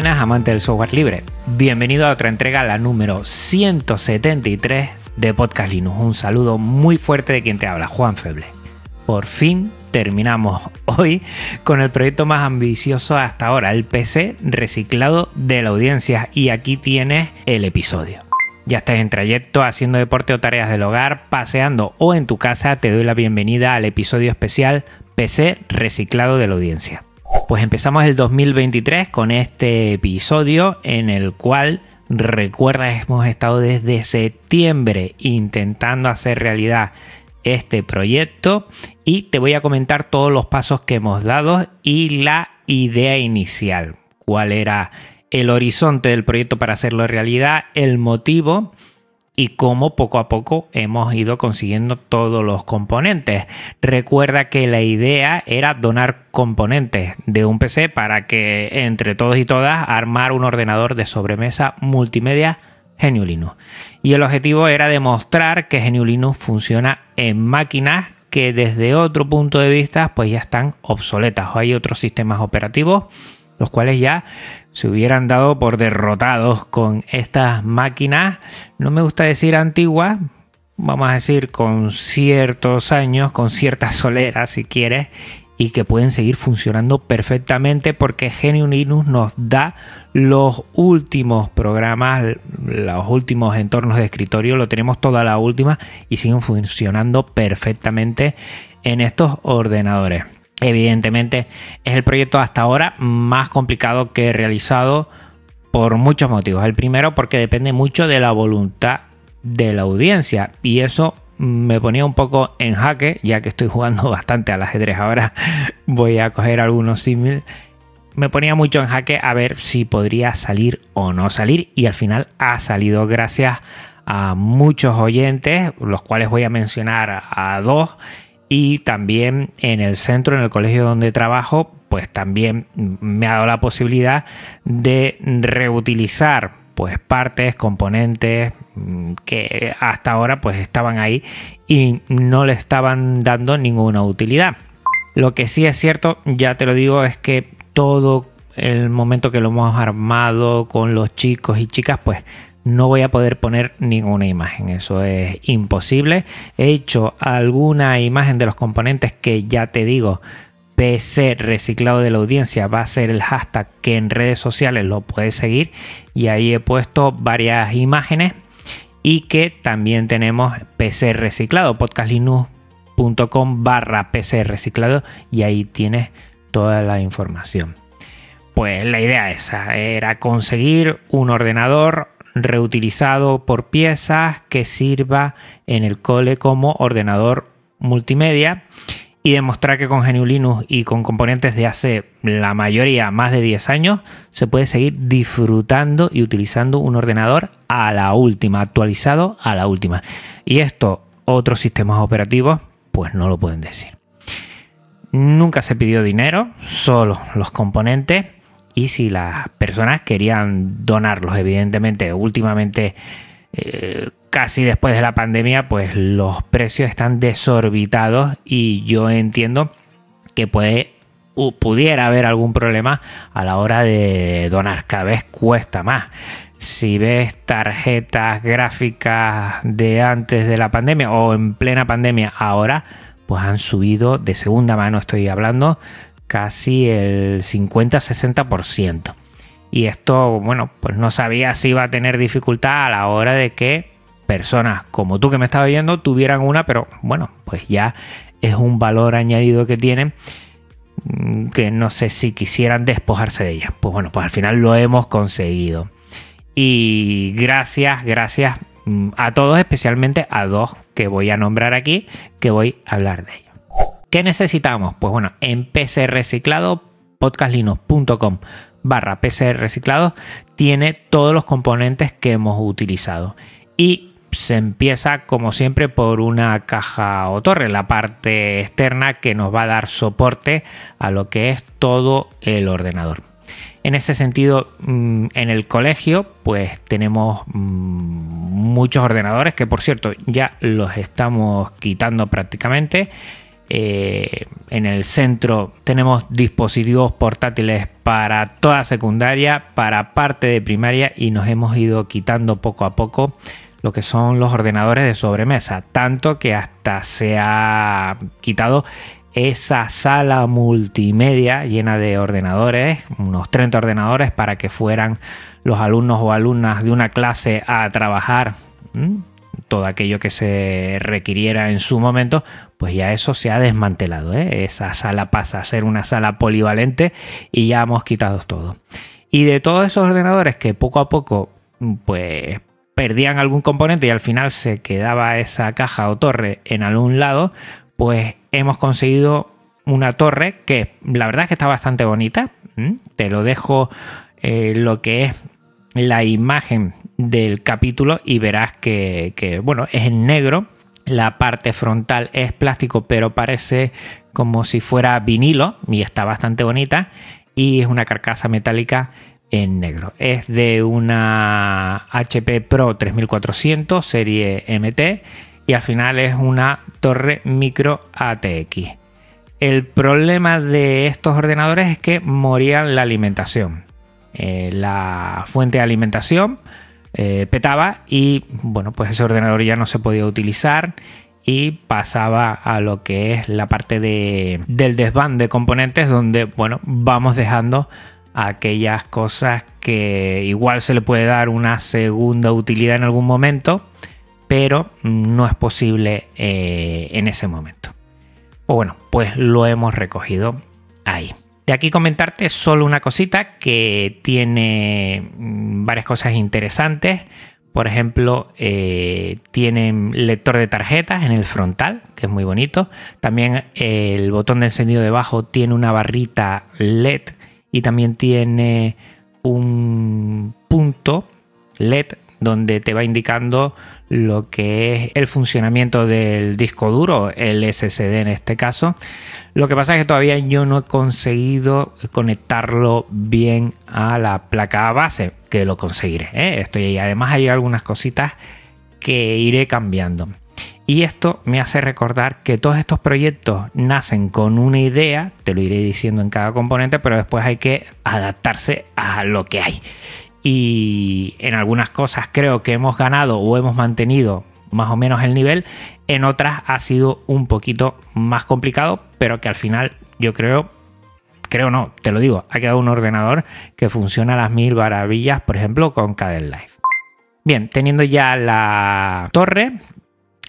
Buenas amantes del software libre. Bienvenido a otra entrega, la número 173 de Podcast Linux. Un saludo muy fuerte de quien te habla, Juan Feble. Por fin terminamos hoy con el proyecto más ambicioso hasta ahora, el PC reciclado de la audiencia. Y aquí tienes el episodio. Ya estás en trayecto, haciendo deporte o tareas del hogar, paseando o en tu casa, te doy la bienvenida al episodio especial PC reciclado de la audiencia. Pues empezamos el 2023 con este episodio en el cual recuerda hemos estado desde septiembre intentando hacer realidad este proyecto y te voy a comentar todos los pasos que hemos dado y la idea inicial, cuál era el horizonte del proyecto para hacerlo realidad, el motivo y cómo poco a poco hemos ido consiguiendo todos los componentes. Recuerda que la idea era donar componentes de un PC para que entre todos y todas armar un ordenador de sobremesa multimedia GNU Linux. Y el objetivo era demostrar que GNU Linux funciona en máquinas que desde otro punto de vista pues ya están obsoletas o hay otros sistemas operativos los cuales ya se hubieran dado por derrotados con estas máquinas, no me gusta decir antiguas, vamos a decir con ciertos años, con cierta solera si quieres, y que pueden seguir funcionando perfectamente porque GNU Linux nos da los últimos programas, los últimos entornos de escritorio, lo tenemos toda la última y siguen funcionando perfectamente en estos ordenadores. Evidentemente es el proyecto hasta ahora más complicado que he realizado por muchos motivos. El primero porque depende mucho de la voluntad de la audiencia y eso me ponía un poco en jaque ya que estoy jugando bastante al ajedrez ahora voy a coger algunos símiles me ponía mucho en jaque a ver si podría salir o no salir y al final ha salido gracias a muchos oyentes los cuales voy a mencionar a dos y también en el centro, en el colegio donde trabajo, pues también me ha dado la posibilidad de reutilizar pues partes, componentes mm, que hasta ahora pues estaban ahí y no le estaban dando ninguna utilidad. Lo que sí es cierto, ya te lo digo, es que todo el momento que lo hemos armado con los chicos y chicas, pues no voy a poder poner ninguna imagen, eso es imposible. He hecho alguna imagen de los componentes que ya te digo, PC reciclado de la audiencia va a ser el hashtag que en redes sociales lo puedes seguir y ahí he puesto varias imágenes y que también tenemos PC reciclado, podcastlinux.com barra PC reciclado y ahí tienes toda la información. Pues la idea esa era conseguir un ordenador reutilizado por piezas que sirva en el cole como ordenador multimedia y demostrar que con GNU Linux y con componentes de hace la mayoría más de 10 años se puede seguir disfrutando y utilizando un ordenador a la última, actualizado a la última. Y esto otros sistemas operativos pues no lo pueden decir. Nunca se pidió dinero, solo los componentes y si las personas querían donarlos. Evidentemente, últimamente, eh, casi después de la pandemia, pues los precios están desorbitados y yo entiendo que puede pudiera haber algún problema a la hora de donar. Cada vez cuesta más. Si ves tarjetas gráficas de antes de la pandemia o en plena pandemia ahora, pues han subido de segunda mano, estoy hablando, casi el 50-60%. Y esto, bueno, pues no sabía si iba a tener dificultad a la hora de que personas como tú que me estás viendo tuvieran una, pero bueno, pues ya es un valor añadido que tienen mm, que no sé si quisieran despojarse de ella. Pues bueno, pues al final lo hemos conseguido. Y gracias, gracias mm, a todos, especialmente a dos que voy a nombrar aquí, que voy a hablar de ellos. ¿Qué necesitamos? Pues bueno, en PC Reciclado, podcastlinux.com barra PC Reciclado tiene todos los componentes que hemos utilizado. Y se empieza como siempre por una caja o torre, la parte externa que nos va a dar soporte a lo que es todo el ordenador. En ese sentido, mm, en el colegio, pues tenemos mm, muchos ordenadores que, por cierto, ya los estamos quitando prácticamente. Eh, en el centro. Tenemos dispositivos portátiles para toda secundaria, para parte de primaria y nos hemos ido quitando poco a poco lo que son los ordenadores de sobremesa, tanto que hasta se ha quitado esa sala multimedia llena de ordenadores, unos 30 ordenadores para que fueran los alumnos o alumnas de una clase a trabajar todo aquello que se requiriera en su momento, pues ya eso se ha desmantelado. ¿eh? Esa sala pasa a ser una sala polivalente y ya hemos quitado todo. Y de todos esos ordenadores que poco a poco pues perdían algún componente y al final se quedaba esa caja o torre en algún lado, pues hemos conseguido una torre que la verdad es que está bastante bonita. Te lo dejo eh, lo que es la imagen del capítulo y verás que, bueno, es en negro. La parte frontal es plástico, pero parece como si fuera vinilo y está bastante bonita. Y es una carcasa metálica en negro. Es de una HP Pro 3400 serie MT y al final es una torre micro ATX. El problema de estos ordenadores es que morían la alimentación. Eh, la fuente de alimentación eh, petaba y bueno, pues ese ordenador ya no se podía utilizar y pasaba a lo que es la parte de, del desván de componentes donde bueno, vamos dejando aquellas cosas que igual se le puede dar una segunda utilidad en algún momento pero no es posible eh, en ese momento. Pues bueno, pues lo hemos recogido ahí. De aquí comentarte solo una cosita que tiene mm, varias cosas interesantes. Por ejemplo, eh, tiene lector de tarjetas en el frontal, que es muy bonito. También el botón de encendido debajo tiene una barrita LED y también tiene un punto LED donde te va indicando lo que es el funcionamiento del disco duro, el SSD en este caso. Lo que pasa es que todavía yo no he conseguido conectarlo bien a la placa base, que lo conseguiré. ¿eh? Estoy ahí. Además hay algunas cositas que iré cambiando. Y esto me hace recordar que todos estos proyectos nacen con una idea, te lo iré diciendo en cada componente, pero después hay que adaptarse a lo que hay y en algunas cosas creo que hemos ganado o hemos mantenido más o menos el nivel, en otras ha sido un poquito más complicado, pero que al final yo creo, creo no, te lo digo, ha quedado un ordenador que funciona a las mil maravillas, por ejemplo, con Cadel Life. Bien, teniendo ya la torre,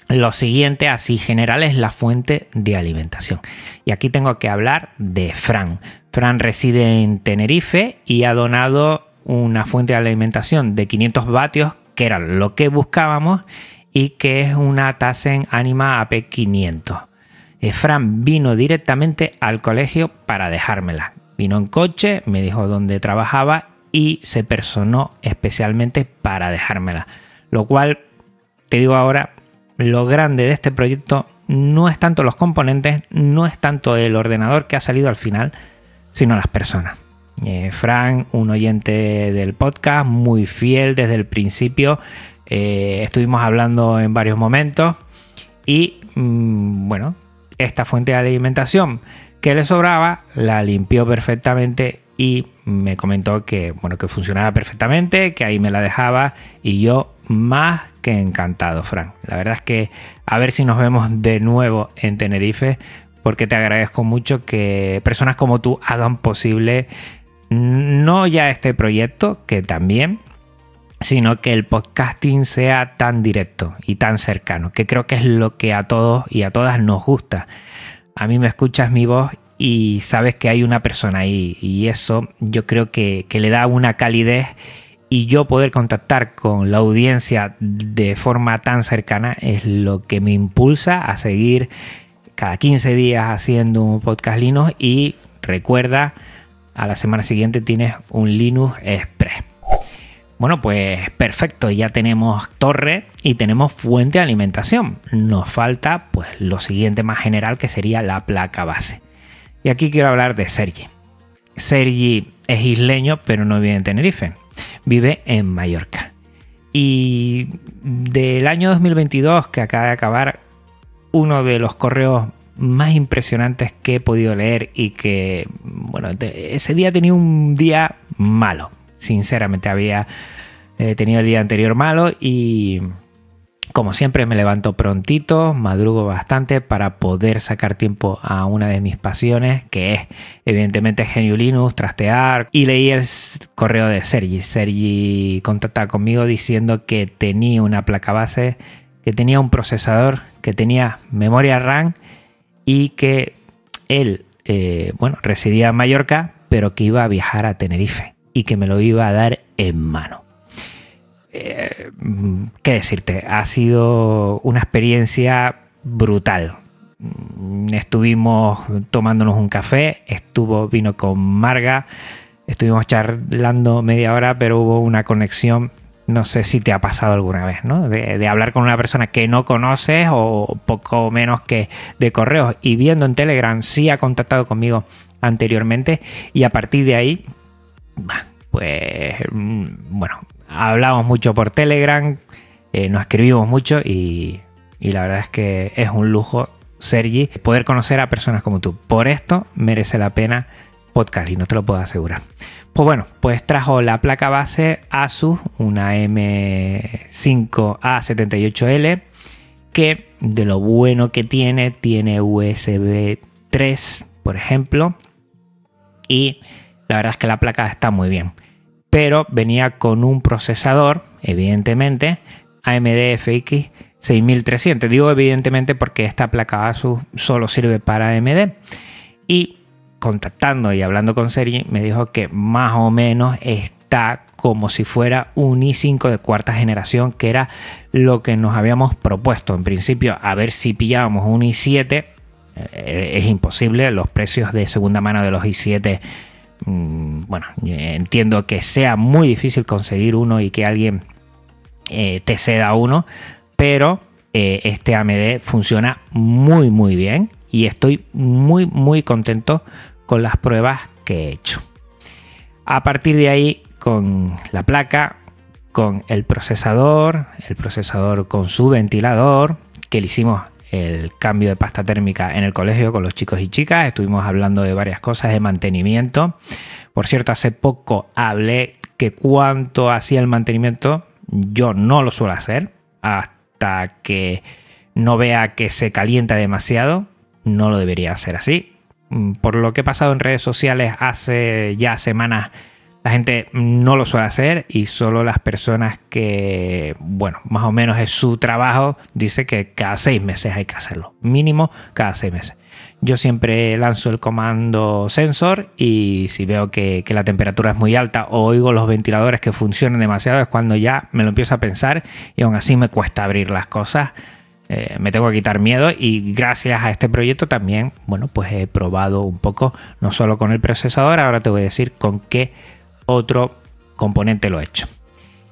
lo siguiente, así general, es la fuente de alimentación. Y aquí tengo que hablar de Fran. Fran reside en Tenerife y ha donado una fuente de alimentación de 500 vatios, que era lo que buscábamos, y que es una Tasen Anima AP500. Fran vino directamente al colegio para dejármela. Vino en coche, me dijo dónde trabajaba y se personó especialmente para dejármela. Lo cual, te digo ahora, lo grande de este proyecto no es tanto los componentes, no es tanto el ordenador que ha salido al final, sino las personas. Eh, Frank, un oyente del podcast, muy fiel desde el principio. Eh, estuvimos hablando en varios momentos y mm, bueno, esta fuente de alimentación que le sobraba la limpió perfectamente y me comentó que bueno que funcionaba perfectamente, que ahí me la dejaba y yo más que encantado, Frank. La verdad es que a ver si nos vemos de nuevo en Tenerife porque te agradezco mucho que personas como tú hagan posible no ya este proyecto, que también, sino que el podcasting sea tan directo y tan cercano, que creo que es lo que a todos y a todas nos gusta. A mí me escuchas mi voz y sabes que hay una persona ahí y eso yo creo que, le da una calidez y yo poder contactar con la audiencia de forma tan cercana es lo que me impulsa a seguir cada 15 días haciendo un podcast Linux y recuerda, a la semana siguiente tienes un Linux Express. Bueno, pues perfecto, ya tenemos torre y tenemos fuente de alimentación. Nos falta pues lo siguiente más general que sería la placa base. Y aquí quiero hablar de Sergi. Sergi es isleño, pero no vive en Tenerife. Vive en Mallorca. Y del año 2022 que acaba de acabar, uno de los correos más impresionantes que he podido leer y que, bueno, ese día tenía un día malo. Sinceramente, había eh, tenido el día anterior malo y como siempre me levanto prontito, madrugo bastante para poder sacar tiempo a una de mis pasiones, que es evidentemente Genio Linux, trastear. Y leí el correo de Sergi. Sergi contacta conmigo diciendo que tenía una placa base, que tenía un procesador, que tenía memoria RAM y que él, eh, bueno, residía en Mallorca, pero que iba a viajar a Tenerife y que me lo iba a dar en mano. Eh, ¿qué decirte? Ha sido una experiencia brutal. Estuvimos tomándonos un café, estuvo, vino con Marga, estuvimos charlando media hora, pero hubo una conexión, no sé si te ha pasado alguna vez, ¿no? De, hablar con una persona que no conoces o poco menos que de correos y viendo en Telegram sí ha contactado conmigo anteriormente y a partir de ahí, pues mm, bueno, hablamos mucho por Telegram, eh, nos escribimos mucho y, la verdad es que es un lujo, Sergi, poder conocer a personas como tú. Por esto merece la pena podcast y no te lo puedo asegurar. Pues bueno, pues trajo la placa base Asus, una M5A78L, que de lo bueno que tiene, tiene USB 3, por ejemplo, y la verdad es que la placa está muy bien pero venía con un procesador, evidentemente, AMD FX 6300. Digo evidentemente porque esta placa ASUS solo sirve para AMD. Y contactando y hablando con Sergi, me dijo que más o menos está como si fuera un i5 de cuarta generación, que era lo que nos habíamos propuesto. En principio, a ver si pillábamos un i7. Eh, es imposible, los precios de segunda mano de los i7 Mm, bueno, entiendo que sea muy difícil conseguir uno y que alguien eh, te ceda uno, pero eh, este AMD funciona muy muy bien y estoy muy muy contento con las pruebas que he hecho. A partir de ahí, con la placa, con el procesador, el procesador con su ventilador, que le hicimos el cambio de pasta térmica en el colegio con los chicos y chicas. Estuvimos hablando de varias cosas de mantenimiento. Por cierto, hace poco hablé que cuánto hacía el mantenimiento, yo no lo suelo hacer hasta que no vea que se calienta demasiado. No lo debería hacer así. Mm, por lo que he pasado en redes sociales hace ya semanas la gente no lo suele hacer y solo las personas que, bueno, más o menos es su trabajo, dice que cada seis meses hay que hacerlo. Mínimo cada seis meses. Yo siempre lanzo el comando sensor y si veo que, la temperatura es muy alta o oigo los ventiladores que funcionan demasiado es cuando ya me lo empiezo a pensar y aún así me cuesta abrir las cosas. Eh, me tengo que quitar miedo y gracias a este proyecto también, bueno, pues he probado un poco, no solo con el procesador, ahora te voy a decir con qué otro componente lo he hecho.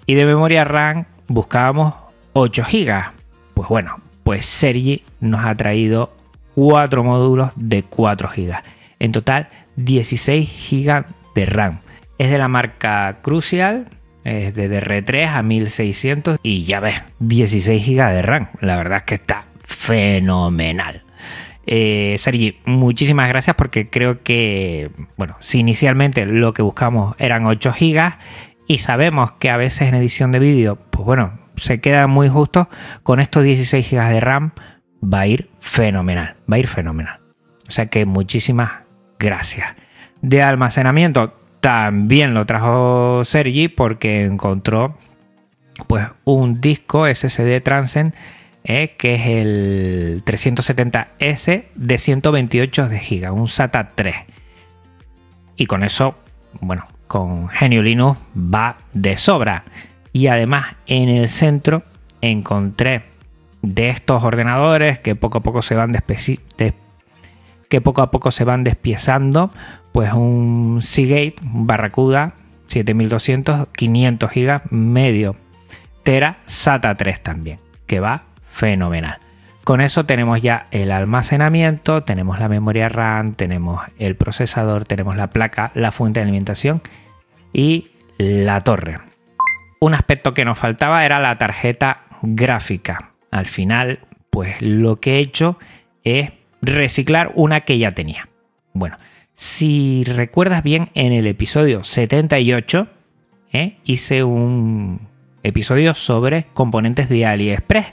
Y de memoria RAM buscábamos 8 GB. Pues bueno, pues Sergi nos ha traído 4 módulos de 4 GB. En total 16 GB de RAM. Es de la marca Crucial, es de DR3 a 1600 y ya ves, 16 GB de RAM. La verdad es que está fenomenal. Eh, Sergi, muchísimas gracias porque creo que, bueno, si inicialmente lo que buscamos eran 8 GB y sabemos que a veces en edición de vídeo, pues bueno, se queda muy justo, con estos 16 GB de RAM va a ir fenomenal, va a ir fenomenal. O sea que muchísimas gracias. De almacenamiento también lo trajo Sergi porque encontró pues un disco SSD Transcend eh, que es el 370S de 128 de GB, un SATA 3. Y con eso, bueno, con Genio Linux va de sobra. Y además en el centro encontré de estos ordenadores que poco a poco se van que poco a poco se van despiezando, pues un Seagate, Barracuda 7200, 500 GB, medio tera, SATA 3 también, que va fenomenal. Con eso tenemos ya el almacenamiento, tenemos la memoria RAM, tenemos el procesador, tenemos la placa, la fuente de alimentación y la torre. Un aspecto que nos faltaba era la tarjeta gráfica. Al final, pues lo que he hecho es reciclar una que ya tenía. Bueno, si recuerdas bien, en el episodio 78 ¿eh? hice un episodio sobre componentes de AliExpress.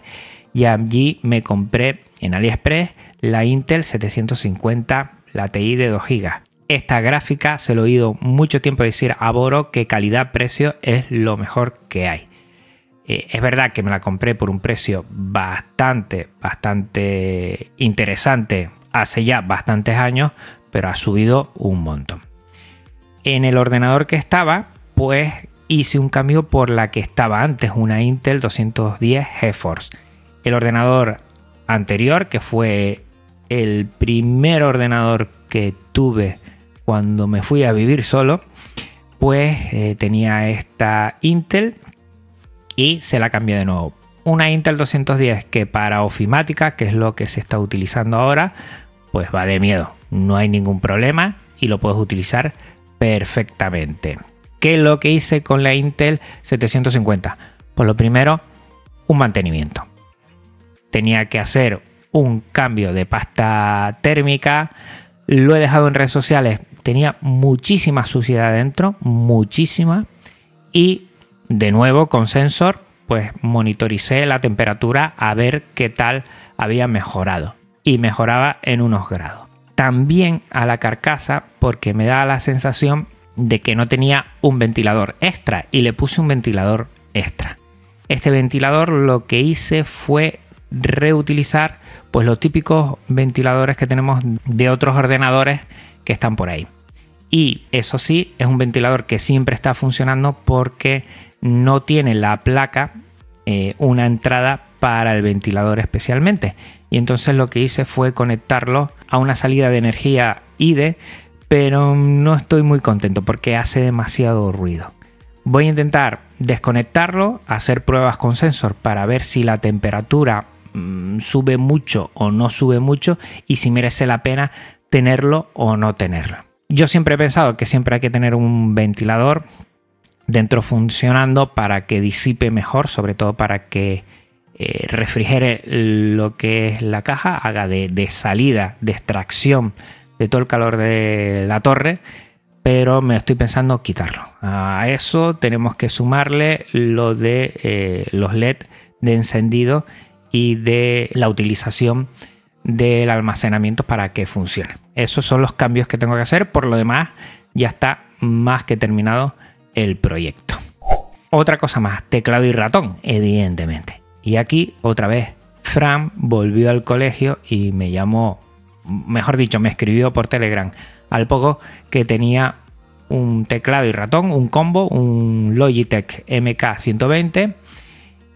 Y allí me compré en AliExpress la Intel 750, la TI de 2 GB. Esta gráfica se lo he oído mucho tiempo decir a Boro que calidad-precio es lo mejor que hay. Eh, es verdad que me la compré por un precio bastante, bastante interesante hace ya bastantes años, pero ha subido un montón. En el ordenador que estaba, pues hice un cambio por la que estaba antes, una Intel 210 GeForce. El ordenador anterior, que fue el primer ordenador que tuve cuando me fui a vivir solo, pues eh, tenía esta Intel y se la cambié de nuevo. Una Intel 210 que para ofimática, que es lo que se está utilizando ahora, pues va de miedo. No hay ningún problema y lo puedes utilizar perfectamente. ¿Qué es lo que hice con la Intel 750? Pues lo primero, un mantenimiento. Tenía que hacer un cambio de pasta térmica. Lo he dejado en redes sociales. Tenía muchísima suciedad dentro, muchísima. Y de nuevo con sensor, pues monitoricé la temperatura a ver qué tal había mejorado y mejoraba en unos grados. También a la carcasa porque me da la sensación de que no tenía un ventilador extra y le puse un ventilador extra. Este ventilador lo que hice fue reutilizar pues los típicos ventiladores que tenemos de otros ordenadores que están por ahí. Y eso sí, es un ventilador que siempre está funcionando porque no tiene la placa eh, una entrada para el ventilador especialmente. Y entonces lo que hice fue conectarlo a una salida de energía IDE, pero no estoy muy contento porque hace demasiado ruido. Voy a intentar desconectarlo, hacer pruebas con sensor para ver si la temperatura mm, sube mucho o no sube mucho y si merece la pena tenerlo o no tenerlo. Yo siempre he pensado que siempre hay que tener un ventilador dentro funcionando para que disipe mejor, sobre todo para que eh, refrigere lo que es la caja, haga de, salida, de extracción de todo el calor de la torre, pero me estoy pensando quitarlo. A eso tenemos que sumarle lo de eh, los LED de encendido y de la utilización del almacenamiento para que funcione. Esos son los cambios que tengo que hacer. Por lo demás, ya está más que terminado el proyecto. Otra cosa más, teclado y ratón, evidentemente. Y aquí otra vez, Fran volvió al colegio y me llamó, mejor dicho, me escribió por Telegram al poco que tenía un teclado y ratón, un combo, un Logitech MK120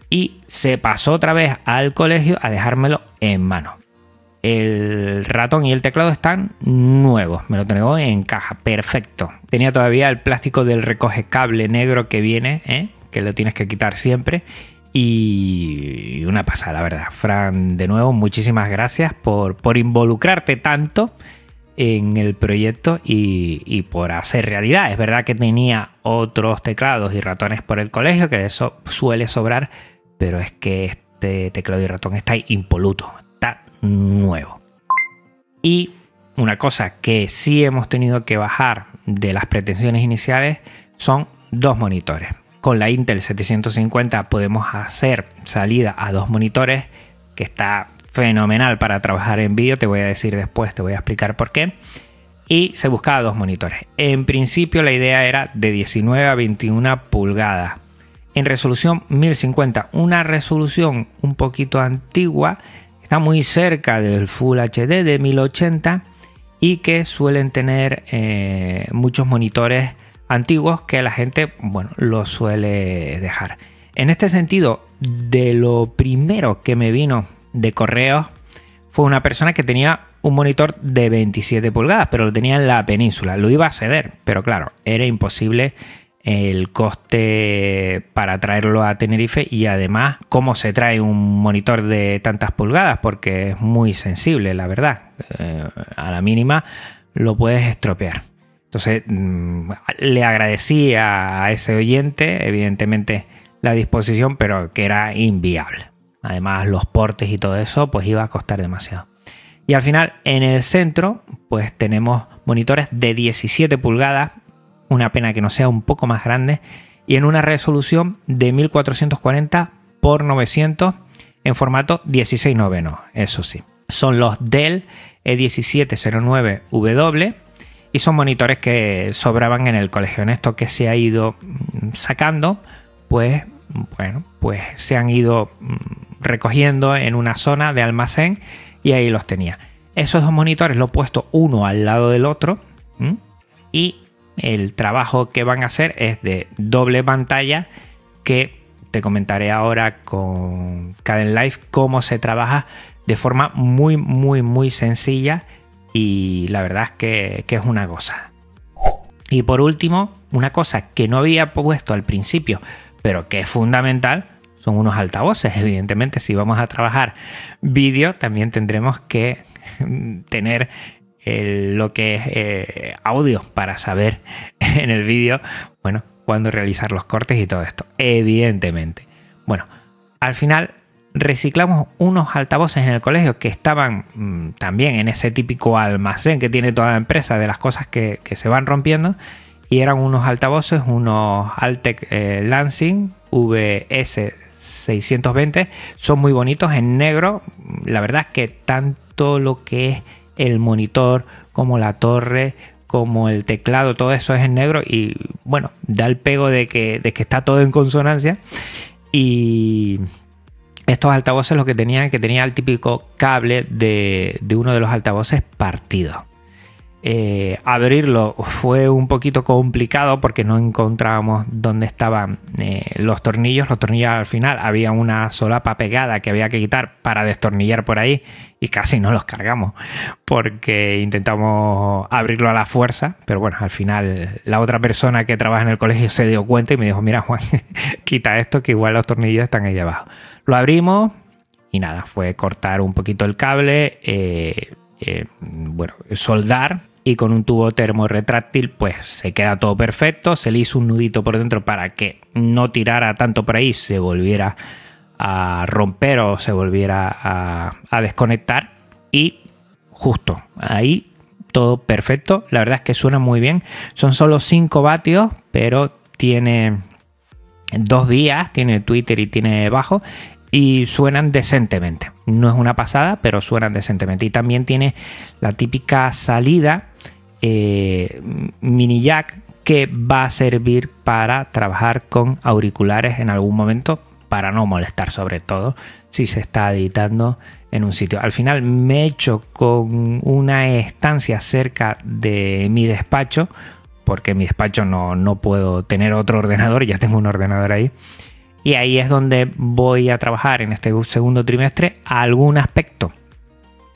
y se pasó otra vez al colegio a dejármelo en mano el ratón y el teclado están nuevos. Me lo tengo en caja, perfecto. Tenía todavía el plástico del recoge cable negro que viene, ¿eh? que lo tienes que quitar siempre. Y una pasada, la verdad. Fran, de nuevo, muchísimas gracias por, por involucrarte tanto en el proyecto y, y, por hacer realidad. Es verdad que tenía otros teclados y ratones por el colegio, que de eso suele sobrar, pero es que este teclado y ratón está impoluto, nuevo. Y una cosa que sí hemos tenido que bajar de las pretensiones iniciales son dos monitores. Con la Intel 750 podemos hacer salida a dos monitores, que está fenomenal para trabajar en vídeo, te voy a decir después, te voy a explicar por qué. Y se buscaba dos monitores. En principio la idea era de 19 a 21 pulgadas. En resolución 1050, una resolución un poquito antigua está muy cerca del Full HD de 1080 y que suelen tener eh, muchos monitores antiguos que la gente bueno, lo suele dejar. En este sentido, de lo primero que me vino de correos fue una persona que tenía un monitor de 27 pulgadas, pero lo tenía en la península. Lo iba a ceder, pero claro, era imposible el coste para traerlo a Tenerife y además cómo se trae un monitor de tantas pulgadas porque es muy sensible, la verdad. Eh, a la mínima lo puedes estropear. Entonces mm, le agradecí a ese oyente, evidentemente la disposición, pero que era inviable. Además los portes y todo eso pues iba a costar demasiado. Y al final en el centro pues tenemos monitores de 17 pulgadas una pena que no sea un poco más grande, y en una resolución de 1440 x 900 en formato 16 noveno, eso sí. Son los Dell E1709W y son monitores que sobraban en el colegio. En esto que se ha ido mm, sacando, pues bueno, pues se han ido mm, recogiendo en una zona de almacén y ahí los tenía. Esos dos monitores los he puesto uno al lado del otro y el trabajo que van a hacer es de doble pantalla que te comentaré ahora con Caden Live cómo se trabaja de forma muy muy muy sencilla y la verdad es que, que es una cosa. Y por último, una cosa que no había puesto al principio, pero que es fundamental, son unos altavoces. Evidentemente, si vamos a trabajar vídeo, también tendremos que tener lo que es eh, audio para saber en el vídeo, bueno, cuándo realizar los cortes y todo esto, evidentemente. Bueno, al final reciclamos unos altavoces en el colegio que estaban mm, también en ese típico almacén que tiene toda la empresa de las cosas que, se van rompiendo y eran unos altavoces, unos Altec eh, Lansing VS 620, son muy bonitos en negro, la verdad es que tanto lo que es el monitor, como la torre, como el teclado, todo eso es en negro y bueno, da el pego de que, de que está todo en consonancia. Y estos altavoces lo que tenían, que tenía el típico cable de, de uno de los altavoces partido. Eh, abrirlo fue un poquito complicado porque no encontrábamos dónde estaban eh, los tornillos. Los tornillos al final había una solapa pegada que había que quitar para destornillar por ahí y casi no los cargamos porque intentamos abrirlo a la fuerza. Pero bueno, al final la otra persona que trabaja en el colegio se dio cuenta y me dijo: Mira, Juan, quita esto que igual los tornillos están ahí abajo. Lo abrimos y nada, fue cortar un poquito el cable. Eh, bueno, soldar y con un tubo termorretráctil pues se queda todo perfecto, se le hizo un nudito por dentro para que no tirara tanto por ahí, se volviera a romper o se volviera a, desconectar. Y justo ahí todo perfecto, la verdad es que suena muy bien, son solo 5 vatios pero tiene dos vías, tiene Twitter y tiene bajo y suenan decentemente. No es una pasada, pero suenan decentemente. Y también tiene la típica salida eh, mini jack que va a servir para trabajar con auriculares en algún momento para no molestar sobre todo si se está editando en un sitio. Al final me he hecho con una estancia cerca de mi despacho porque en mi despacho no, no puedo tener otro ordenador, ya tengo un ordenador ahí. Y ahí es donde voy a trabajar en este segundo trimestre algún aspecto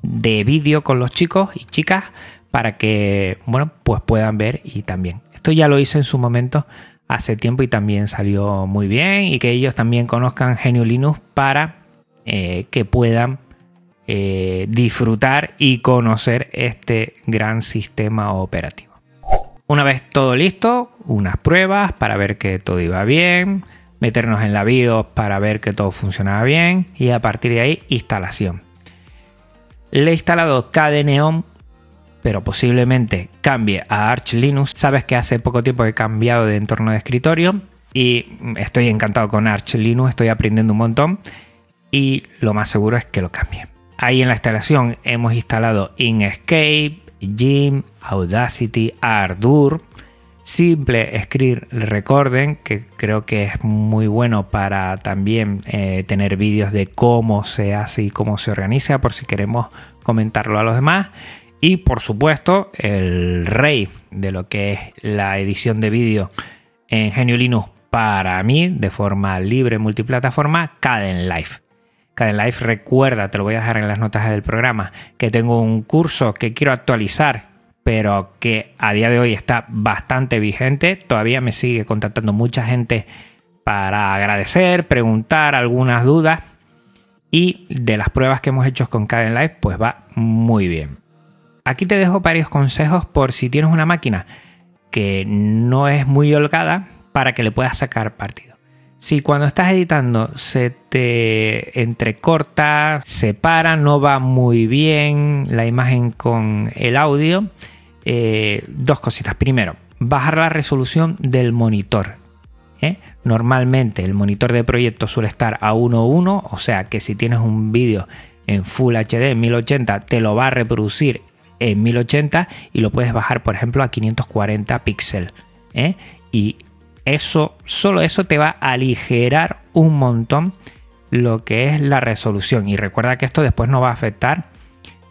de vídeo con los chicos y chicas para que, bueno, pues puedan ver y también. Esto ya lo hice en su momento hace tiempo y también salió muy bien y que ellos también conozcan Genio Linux para eh, que puedan eh, disfrutar y conocer este gran sistema operativo. Una vez todo listo, unas pruebas para ver que todo iba bien, meternos en la BIOS para ver que todo funcionaba bien y a partir de ahí instalación. Le he instalado KDE pero posiblemente cambie a Arch Linux. Sabes que hace poco tiempo he cambiado de entorno de escritorio y estoy encantado con Arch Linux, estoy aprendiendo un montón y lo más seguro es que lo cambie. Ahí en la instalación hemos instalado Inkscape, Jim, Audacity, Ardour, Simple Script Recording, que creo que es muy bueno para también eh, tener vídeos de cómo se hace y cómo se organiza, por si queremos comentarlo a los demás. Y por supuesto, el rey de lo que es la edición de vídeo en Genio Linux para mí de forma libre multiplataforma Caden Life. Caden Life recuerda, te lo voy a dejar en las notas del programa, que tengo un curso que quiero actualizar, pero que a día de hoy está bastante vigente. Todavía me sigue contactando mucha gente para agradecer, preguntar algunas dudas. Y de las pruebas que hemos hecho con Caden Life, pues va muy bien. Aquí te dejo varios consejos por si tienes una máquina que no es muy holgada para que le puedas sacar partido. Si cuando estás editando se te entrecorta, se para, no va muy bien la imagen con el audio, eh, dos cositas. Primero, bajar la resolución del monitor. ¿eh? Normalmente el monitor de proyecto suele estar a 1.1, o sea que si tienes un vídeo en Full HD 1080 te lo va a reproducir en 1080 y lo puedes bajar por ejemplo a 540 píxeles. ¿eh? Y eso, solo eso te va a aligerar un montón lo que es la resolución. Y recuerda que esto después no va a afectar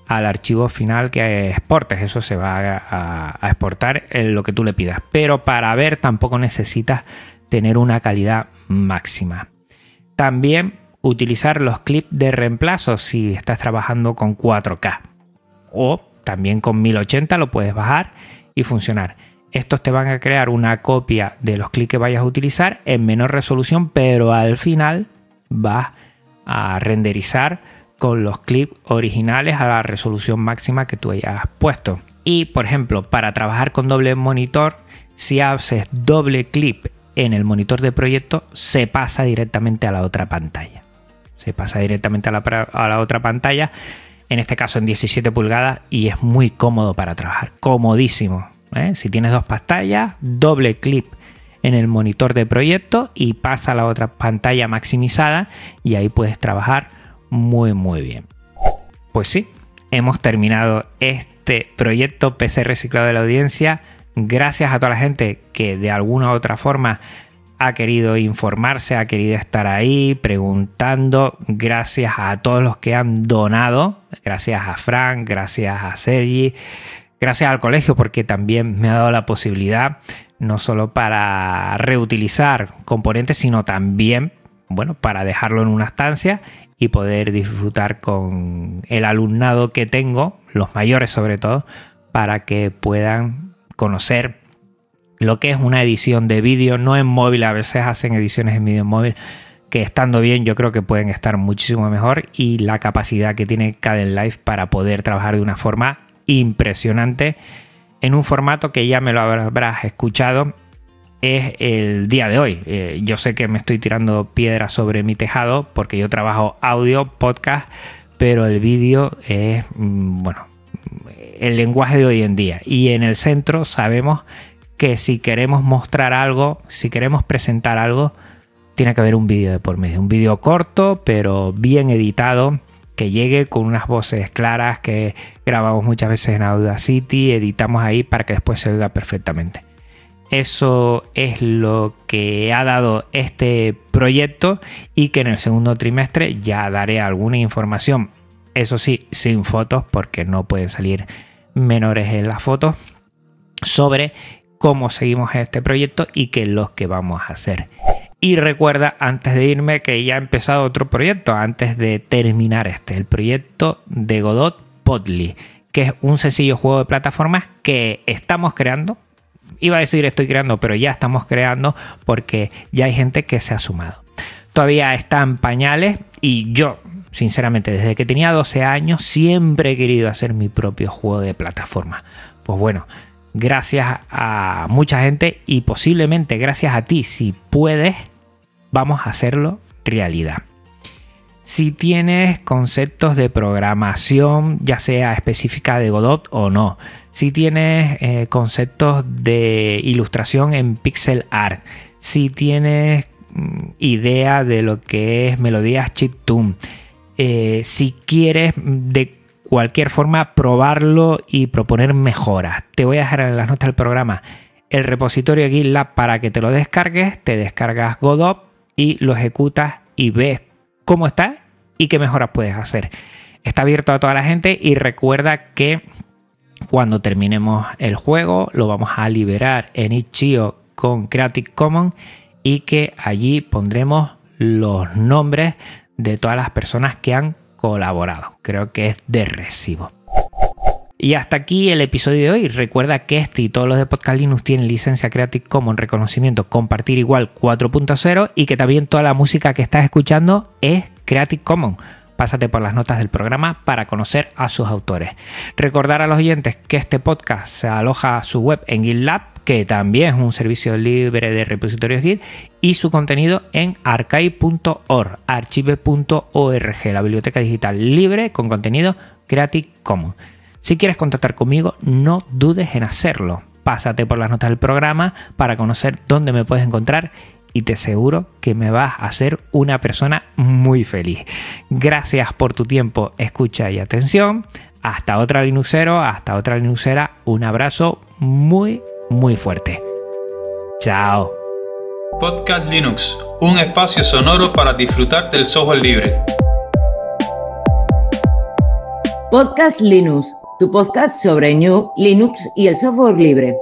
al archivo final que exportes. Eso se va a, exportar en lo que tú le pidas. Pero para ver tampoco necesitas tener una calidad máxima. También utilizar los clips de reemplazo si estás trabajando con 4K. O también con 1080 lo puedes bajar y funcionar. Estos te van a crear una copia de los clics que vayas a utilizar en menor resolución, pero al final vas a renderizar con los clips originales a la resolución máxima que tú hayas puesto. Y por ejemplo, para trabajar con doble monitor, si haces doble clip en el monitor de proyecto, se pasa directamente a la otra pantalla. Se pasa directamente a la, otra pantalla en este caso en 17 pulgadas, y es muy cómodo para trabajar, comodísimo. ¿eh? Si tienes dos pantallas, doble clip en el monitor de proyecto y pasa a la otra pantalla maximizada y ahí puedes trabajar muy muy bien. Pues sí, hemos terminado este proyecto PC reciclado de la audiencia. Gracias a toda la gente que de alguna u otra forma ha querido informarse, ha querido estar ahí preguntando. Gracias a todos los que han donado. Gracias a Frank, gracias a Sergi, gracias al colegio porque también me ha dado la posibilidad no solo para reutilizar componentes, sino también, bueno, para dejarlo en una estancia y poder disfrutar con el alumnado que tengo, los mayores sobre todo, para que puedan conocer lo que es una edición de vídeo, no en móvil, a veces hacen ediciones en vídeo móvil que estando bien yo creo que pueden estar muchísimo mejor y la capacidad que tiene Caden Live para poder trabajar de una forma impresionante en un formato que ya me lo habrás escuchado es el día de hoy. Eh, yo sé que me estoy tirando piedras sobre mi tejado porque yo trabajo audio, podcast, pero el vídeo es, mm, bueno, el lenguaje de hoy en día. Y en el centro sabemos que si queremos mostrar algo, si queremos presentar algo, tiene que haber un vídeo de por medio. Un vídeo corto, pero bien editado, que llegue con unas voces claras que grabamos muchas veces en Audacity, editamos ahí para que después se oiga perfectamente. Eso es lo que ha dado este proyecto y que en el segundo trimestre ya daré alguna información. Eso sí, sin fotos porque no pueden salir menores en las fotos sobre cómo seguimos este proyecto y qué es lo que vamos a hacer. Y recuerda antes de irme que ya ha empezado otro proyecto, antes de terminar este, el proyecto de Godot Podly, que es un sencillo juego de plataformas que estamos creando. Iba a decir estoy creando, pero ya estamos creando porque ya hay gente que se ha sumado. Todavía están pañales y yo, sinceramente, desde que tenía 12 años siempre he querido hacer mi propio juego de plataforma. Pues bueno, gracias a mucha gente y posiblemente gracias a ti, si puedes, vamos a hacerlo realidad. Si tienes conceptos de programación, ya sea específica de Godot o no, si tienes eh, conceptos de ilustración en pixel art, si tienes mm, idea de lo que es melodías chiptune, eh, si quieres de cualquier forma probarlo y proponer mejoras. Te voy a dejar en las notas del programa el repositorio GitLab para que te lo descargues, te descargas Godot y lo ejecutas y ves cómo está y qué mejoras puedes hacer. Está abierto a toda la gente y recuerda que cuando terminemos el juego lo vamos a liberar en Itch.io con Creative Commons y que allí pondremos los nombres de todas las personas que han colaborado. Creo que es de recibo. Y hasta aquí el episodio de hoy. Recuerda que este y todos los de Podcast Linux tienen licencia Creative Commons reconocimiento compartir igual 4.0 y que también toda la música que estás escuchando es Creative Commons. Pásate por las notas del programa para conocer a sus autores. Recordar a los oyentes que este podcast se aloja a su web en GitLab, que también es un servicio libre de repositorios Git, y su contenido en archive.org, archive.org, la biblioteca digital libre con contenido Creative Commons. Si quieres contactar conmigo, no dudes en hacerlo. Pásate por las notas del programa para conocer dónde me puedes encontrar y te aseguro que me vas a hacer una persona muy feliz. Gracias por tu tiempo, escucha y atención. Hasta otra Linuxero, hasta otra Linuxera. Un abrazo muy, muy fuerte. Chao. Podcast Linux, un espacio sonoro para disfrutar del software libre. Podcast Linux tu podcast sobre New, Linux y el software libre.